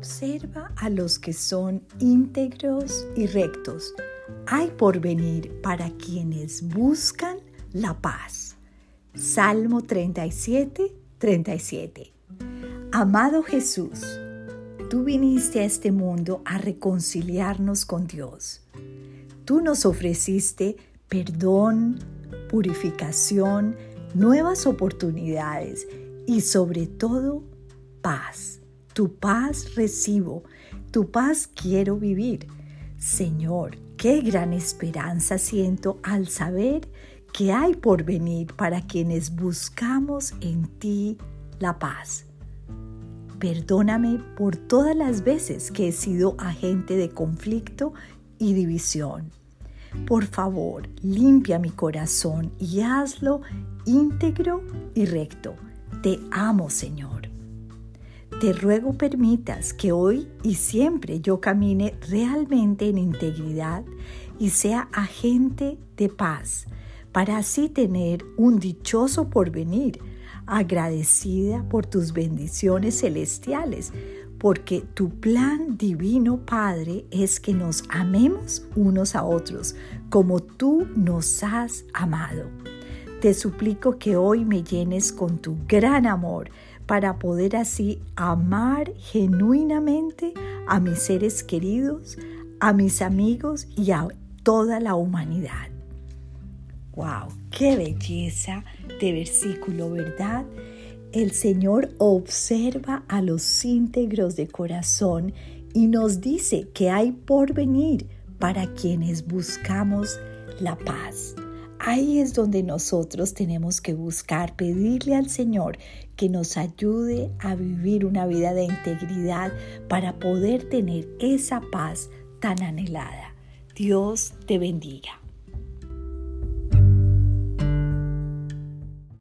observa a los que son íntegros y rectos. Hay porvenir para quienes buscan la paz. Salmo 37, 37. Amado Jesús, tú viniste a este mundo a reconciliarnos con Dios. Tú nos ofreciste perdón, purificación, nuevas oportunidades y sobre todo paz. Tu paz recibo, tu paz quiero vivir. Señor, qué gran esperanza siento al saber que hay por venir para quienes buscamos en ti la paz. Perdóname por todas las veces que he sido agente de conflicto y división. Por favor, limpia mi corazón y hazlo íntegro y recto. Te amo, Señor. Te ruego permitas que hoy y siempre yo camine realmente en integridad y sea agente de paz, para así tener un dichoso porvenir, agradecida por tus bendiciones celestiales, porque tu plan divino, Padre, es que nos amemos unos a otros, como tú nos has amado. Te suplico que hoy me llenes con tu gran amor para poder así amar genuinamente a mis seres queridos, a mis amigos y a toda la humanidad. ¡Wow! ¡Qué belleza de versículo, verdad! El Señor observa a los íntegros de corazón y nos dice que hay por venir para quienes buscamos la paz. Ahí es donde nosotros tenemos que buscar, pedirle al Señor que nos ayude a vivir una vida de integridad para poder tener esa paz tan anhelada. Dios te bendiga.